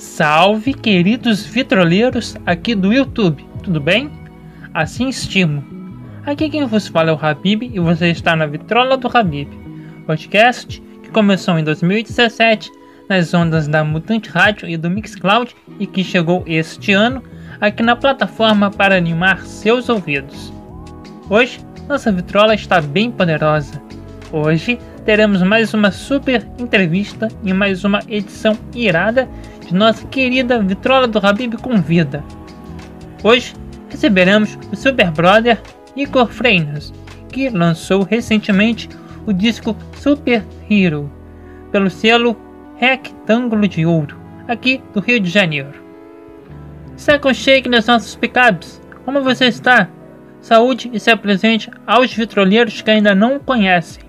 Salve, queridos vitroleiros aqui do YouTube, tudo bem? Assim estimo. Aqui quem vos fala é o Habib e você está na Vitrola do Habib, podcast que começou em 2017 nas ondas da Mutante Rádio e do Mixcloud e que chegou este ano aqui na plataforma para animar seus ouvidos. Hoje, nossa vitrola está bem poderosa. Hoje teremos mais uma super entrevista e mais uma edição irada de nossa querida Vitrola do Habib Convida. Hoje receberemos o Super Brother Igor Freinas, que lançou recentemente o disco Super Hero pelo selo Rectângulo de Ouro, aqui do Rio de Janeiro. Se aconchegue nas nossas picapes. Como você está? Saúde e se apresente aos vitroleiros que ainda não conhecem.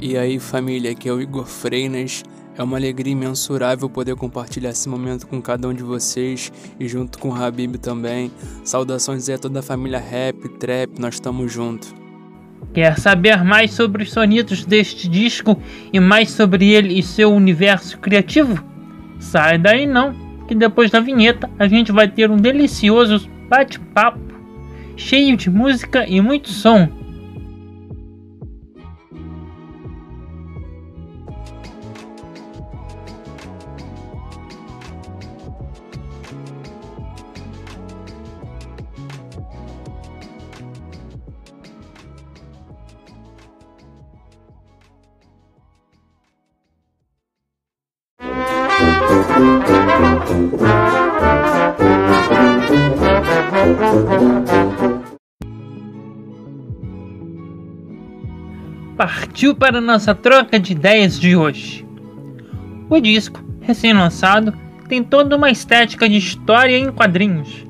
E aí, família, aqui é o Igor Freinas. É uma alegria imensurável poder compartilhar esse momento com cada um de vocês e junto com o Habib também. Saudações a toda a família Rap, Trap, nós estamos juntos. Quer saber mais sobre os sonidos deste disco e mais sobre ele e seu universo criativo? Sai daí não, que depois da vinheta a gente vai ter um delicioso bate-papo cheio de música e muito som Partiu para nossa troca de ideias de hoje. O disco, recém-lançado, tem toda uma estética de história em quadrinhos.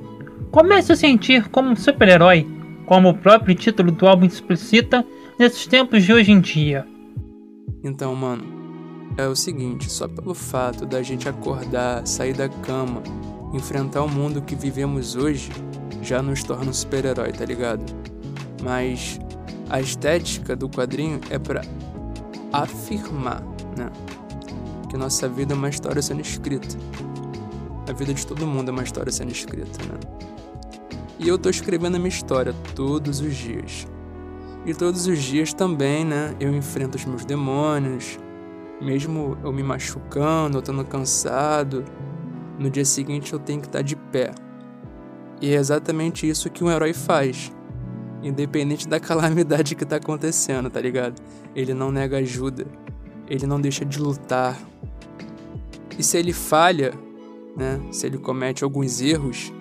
Comece a sentir como um super-herói, como o próprio título do álbum explicita, nesses tempos de hoje em dia. Então, mano, é o seguinte, só pelo fato da gente acordar, sair da cama, enfrentar o mundo que vivemos hoje, já nos torna um super-herói, tá ligado? Mas a estética do quadrinho é para afirmar, né? Que nossa vida é uma história sendo escrita. A vida de todo mundo é uma história sendo escrita, né? E eu tô escrevendo a minha história todos os dias. E todos os dias também, né? Eu enfrento os meus demônios, mesmo eu me machucando, eu estando cansado, no dia seguinte eu tenho que estar de pé. E é exatamente isso que um herói faz. Independente da calamidade que tá acontecendo, tá ligado? Ele não nega ajuda. Ele não deixa de lutar. E se ele falha, né? Se ele comete alguns erros,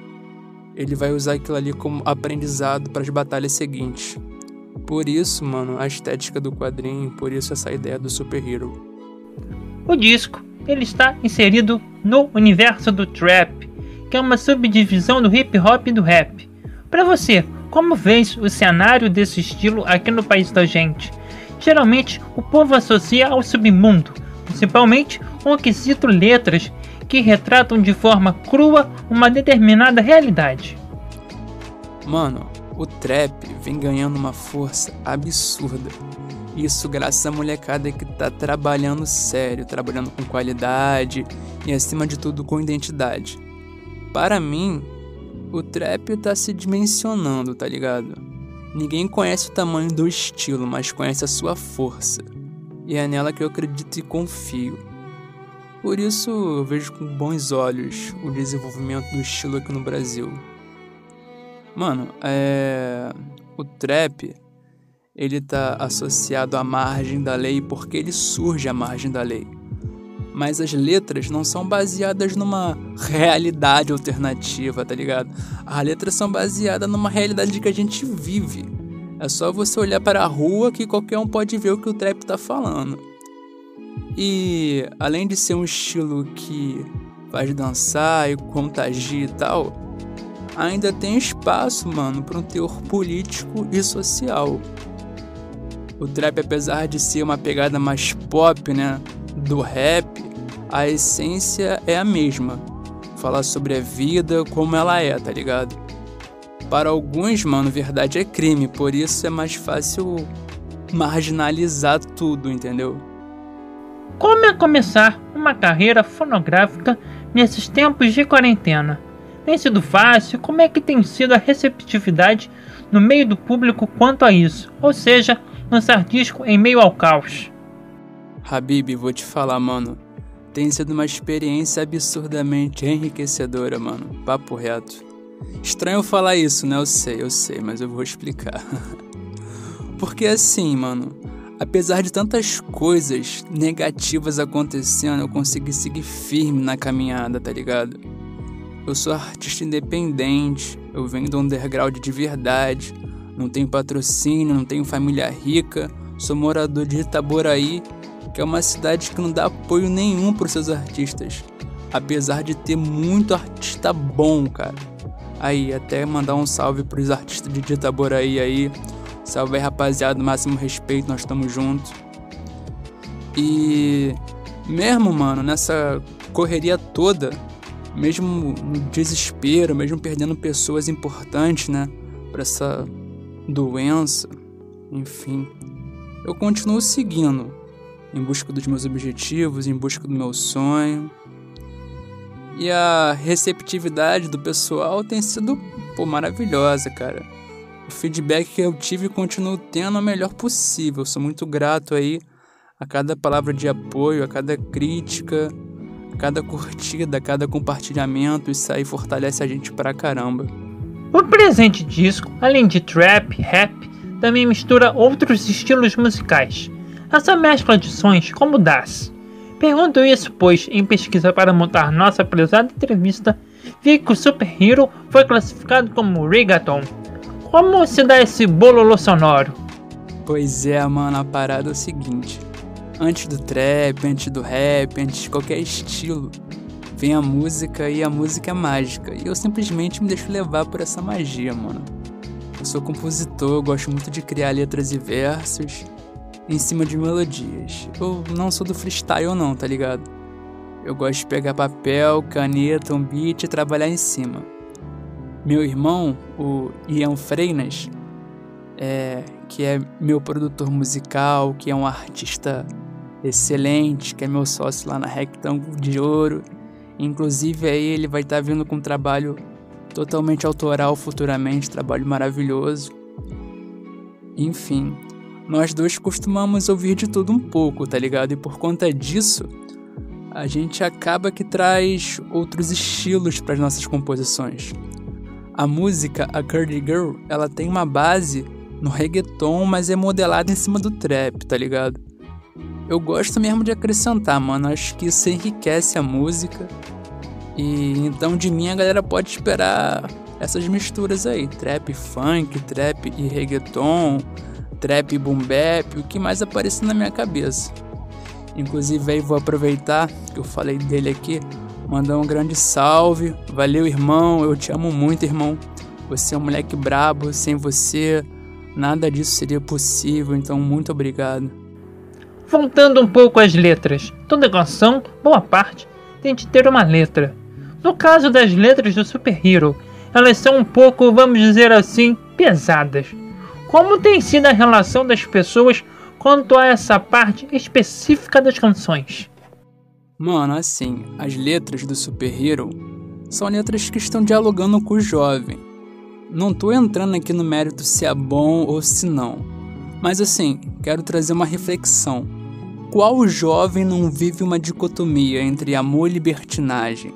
ele vai usar aquilo ali como aprendizado para as batalhas seguintes. Por isso, mano, a estética do quadrinho, por isso essa ideia do super-hero. O disco ele está inserido no universo do trap, que é uma subdivisão do hip hop e do rap. Para você, como vês o cenário desse estilo aqui no país da gente? Geralmente, o povo associa ao submundo, principalmente o quesito letras que retratam de forma crua uma determinada realidade. Mano, o trap vem ganhando uma força absurda isso graças à molecada que tá trabalhando sério, trabalhando com qualidade e acima de tudo com identidade. Para mim, o trap tá se dimensionando, tá ligado? Ninguém conhece o tamanho do estilo, mas conhece a sua força. E é nela que eu acredito e confio. Por isso eu vejo com bons olhos o desenvolvimento do estilo aqui no Brasil. Mano, é. O trap ele está associado à margem da lei porque ele surge à margem da lei. Mas as letras não são baseadas numa realidade alternativa, tá ligado? As letras são baseadas numa realidade que a gente vive. É só você olhar para a rua que qualquer um pode ver o que o trap tá falando. E além de ser um estilo que faz dançar e contagia e tal, ainda tem espaço, mano, para um teor político e social. O trap, apesar de ser uma pegada mais pop, né, do rap, a essência é a mesma. Falar sobre a vida como ela é, tá ligado? Para alguns, mano, verdade é crime, por isso é mais fácil marginalizar tudo, entendeu? Como é começar uma carreira fonográfica nesses tempos de quarentena? Tem sido fácil? Como é que tem sido a receptividade no meio do público quanto a isso? Ou seja, lançar disco em meio ao caos. Habib, vou te falar, mano. Tem sido uma experiência absurdamente enriquecedora, mano. Papo reto. Estranho falar isso, né? Eu sei, eu sei, mas eu vou explicar. Porque assim, mano, apesar de tantas coisas negativas acontecendo, eu consegui seguir firme na caminhada, tá ligado? Eu sou artista independente, eu venho do underground de verdade, não tenho patrocínio, não tenho família rica, sou morador de Itaboraí, que é uma cidade que não dá apoio nenhum para os seus artistas, apesar de ter muito artista bom, cara. Aí, até mandar um salve para os artistas de Itaboraí aí. Salve aí, rapaziada, máximo respeito, nós estamos juntos. E mesmo, mano, nessa correria toda, mesmo no desespero, mesmo perdendo pessoas importantes, né, para essa doença, enfim, eu continuo seguindo em busca dos meus objetivos, em busca do meu sonho. E a receptividade do pessoal tem sido pô, maravilhosa, cara. O feedback que eu tive e continuo tendo é o melhor possível. Sou muito grato aí a cada palavra de apoio, a cada crítica, cada curtida, cada compartilhamento, isso aí fortalece a gente pra caramba. O presente disco, além de trap, rap, também mistura outros estilos musicais. Essa mescla de sons como das. Pergunto isso pois, em pesquisa para montar nossa prezada entrevista, vi que o Super Hero foi classificado como reggaeton. Como se dá esse bololô sonoro? Pois é, mano, a parada é o seguinte antes do trap, antes do rap, antes de qualquer estilo, vem a música e a música é mágica. E eu simplesmente me deixo levar por essa magia, mano. Eu sou compositor, gosto muito de criar letras e versos em cima de melodias. Eu não sou do freestyle não, tá ligado? Eu gosto de pegar papel, caneta, um beat e trabalhar em cima. Meu irmão, o Ian Freinas, é, que é meu produtor musical, que é um artista excelente, que é meu sócio lá na Rectângulo de Ouro. Inclusive aí ele vai estar tá vindo com um trabalho totalmente autoral futuramente, trabalho maravilhoso. Enfim, nós dois costumamos ouvir de tudo um pouco, tá ligado? E por conta disso, a gente acaba que traz outros estilos para as nossas composições. A música A Curly Girl, ela tem uma base no reggaeton, mas é modelada em cima do trap, tá ligado? Eu gosto mesmo de acrescentar, mano. Acho que isso enriquece a música. E então de mim a galera pode esperar essas misturas aí: trap funk, trap e reggaeton, trap e boom bap, o que mais aparecer na minha cabeça. Inclusive aí vou aproveitar que eu falei dele aqui, mandar um grande salve. Valeu, irmão. Eu te amo muito, irmão. Você é um moleque brabo, sem você nada disso seria possível, então muito obrigado. Voltando um pouco às letras, toda canção, boa parte, tem de ter uma letra. No caso das letras do Super Hero, elas são um pouco, vamos dizer assim, pesadas. Como tem sido a relação das pessoas quanto a essa parte específica das canções? Mano, assim, as letras do Super Hero são letras que estão dialogando com o jovem. Não tô entrando aqui no mérito se é bom ou se não. Mas assim, quero trazer uma reflexão. Qual jovem não vive uma dicotomia entre amor e libertinagem,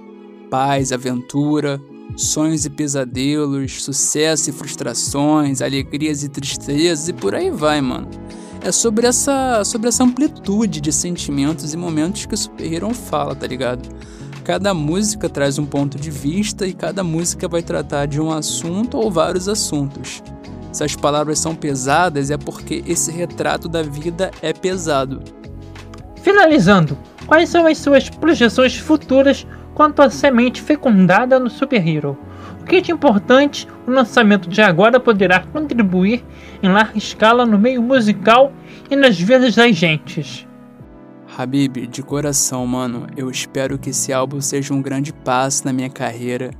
paz, aventura, sonhos e pesadelos, sucesso e frustrações, alegrias e tristezas e por aí vai, mano. É sobre essa, sobre essa amplitude de sentimentos e momentos que o Super fala, tá ligado? Cada música traz um ponto de vista e cada música vai tratar de um assunto ou vários assuntos. Se as palavras são pesadas, é porque esse retrato da vida é pesado. Finalizando, quais são as suas projeções futuras quanto à semente fecundada no Super Hero? O que de importante o lançamento de agora poderá contribuir em larga escala no meio musical e nas vidas das gentes? Habib, de coração, mano, eu espero que esse álbum seja um grande passo na minha carreira.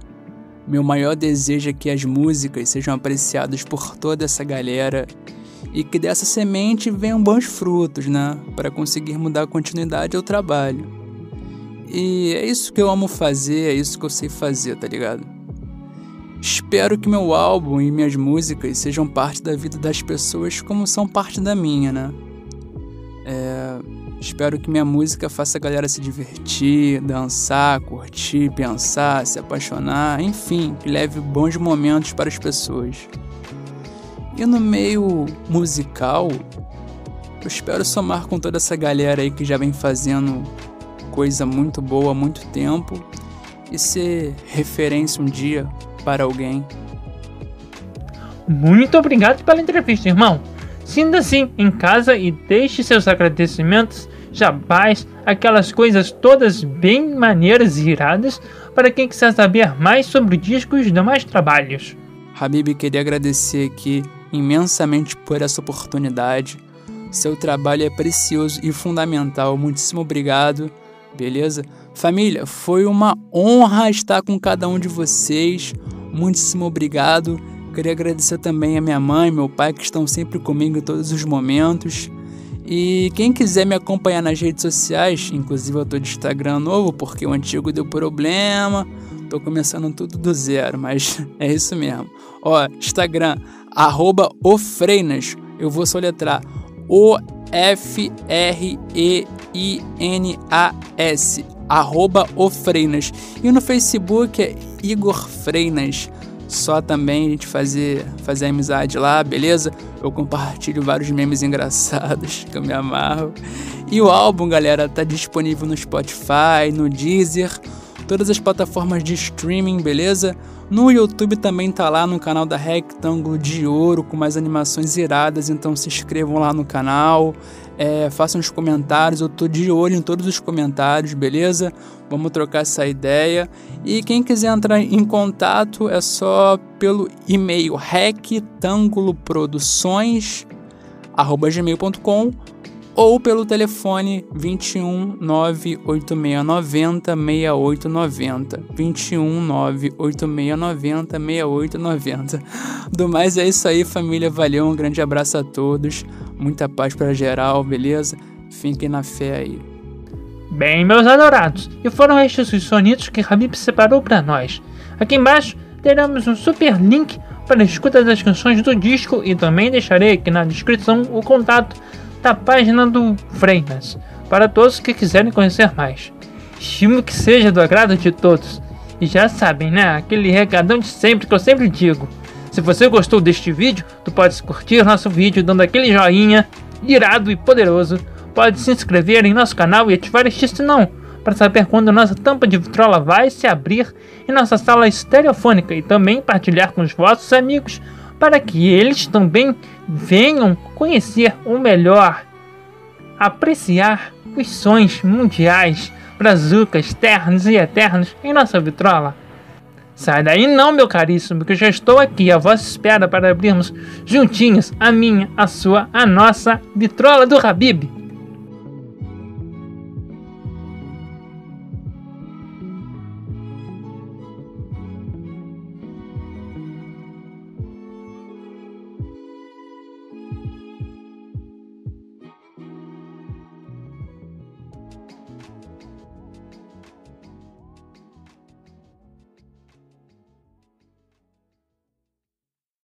Meu maior desejo é que as músicas sejam apreciadas por toda essa galera e que dessa semente venham bons frutos, né? Para conseguir mudar a continuidade ao trabalho. E é isso que eu amo fazer, é isso que eu sei fazer, tá ligado? Espero que meu álbum e minhas músicas sejam parte da vida das pessoas como são parte da minha, né? Espero que minha música faça a galera se divertir, dançar, curtir, pensar, se apaixonar, enfim, que leve bons momentos para as pessoas. E no meio musical, eu espero somar com toda essa galera aí que já vem fazendo coisa muito boa há muito tempo e ser referência um dia para alguém. Muito obrigado pela entrevista, irmão. Sinta-se em casa e deixe seus agradecimentos, jabás, aquelas coisas todas bem maneiras e iradas para quem quiser saber mais sobre o disco e os demais trabalhos. Habib, queria agradecer aqui imensamente por essa oportunidade. Seu trabalho é precioso e fundamental. Muitíssimo obrigado, beleza? Família, foi uma honra estar com cada um de vocês. Muitíssimo obrigado. Queria agradecer também a minha mãe meu pai que estão sempre comigo em todos os momentos. E quem quiser me acompanhar nas redes sociais, inclusive eu tô de Instagram novo porque o antigo deu problema. Tô começando tudo do zero, mas é isso mesmo. Ó, Instagram, arroba ofreinas. Eu vou soletrar O-F-R-E-I-N-A-S arroba o Freinas. E no Facebook é Igor Freinas. Só também a gente fazer, fazer amizade lá, beleza? Eu compartilho vários memes engraçados que eu me amarro. E o álbum, galera, tá disponível no Spotify, no Deezer, todas as plataformas de streaming, beleza? No YouTube também tá lá no canal da Rectângulo de Ouro com mais animações iradas, então se inscrevam lá no canal é, façam os comentários, eu tô de olho em todos os comentários, beleza? Vamos trocar essa ideia. E quem quiser entrar em contato é só pelo e-mail rectanguloproduções@gmail.com ou pelo telefone 21 98690 6890. 21 98690 6890. Do mais é isso aí, família. Valeu, um grande abraço a todos. Muita paz para geral, beleza? Fiquem na fé aí. Bem, meus adorados, e foram estes os sonidos que Habib separou para nós. Aqui embaixo teremos um super link para a escuta das canções do disco e também deixarei aqui na descrição o contato da página do Freitas para todos que quiserem conhecer mais. Estimo que seja do agrado de todos. E já sabem, né? Aquele recadão de sempre que eu sempre digo. Se você gostou deste vídeo, tu pode curtir nosso vídeo dando aquele joinha irado e poderoso. Pode se inscrever em nosso canal e ativar este sinal para saber quando nossa tampa de vitrola vai se abrir em nossa sala estereofônica e também partilhar com os vossos amigos para que eles também venham conhecer o melhor, apreciar os sons mundiais, brazucas, ternos e eternos em nossa vitrola. Sai daí não, meu caríssimo, que eu já estou aqui à vossa espera para abrirmos juntinhos a minha, a sua, a nossa vitrola do Habib.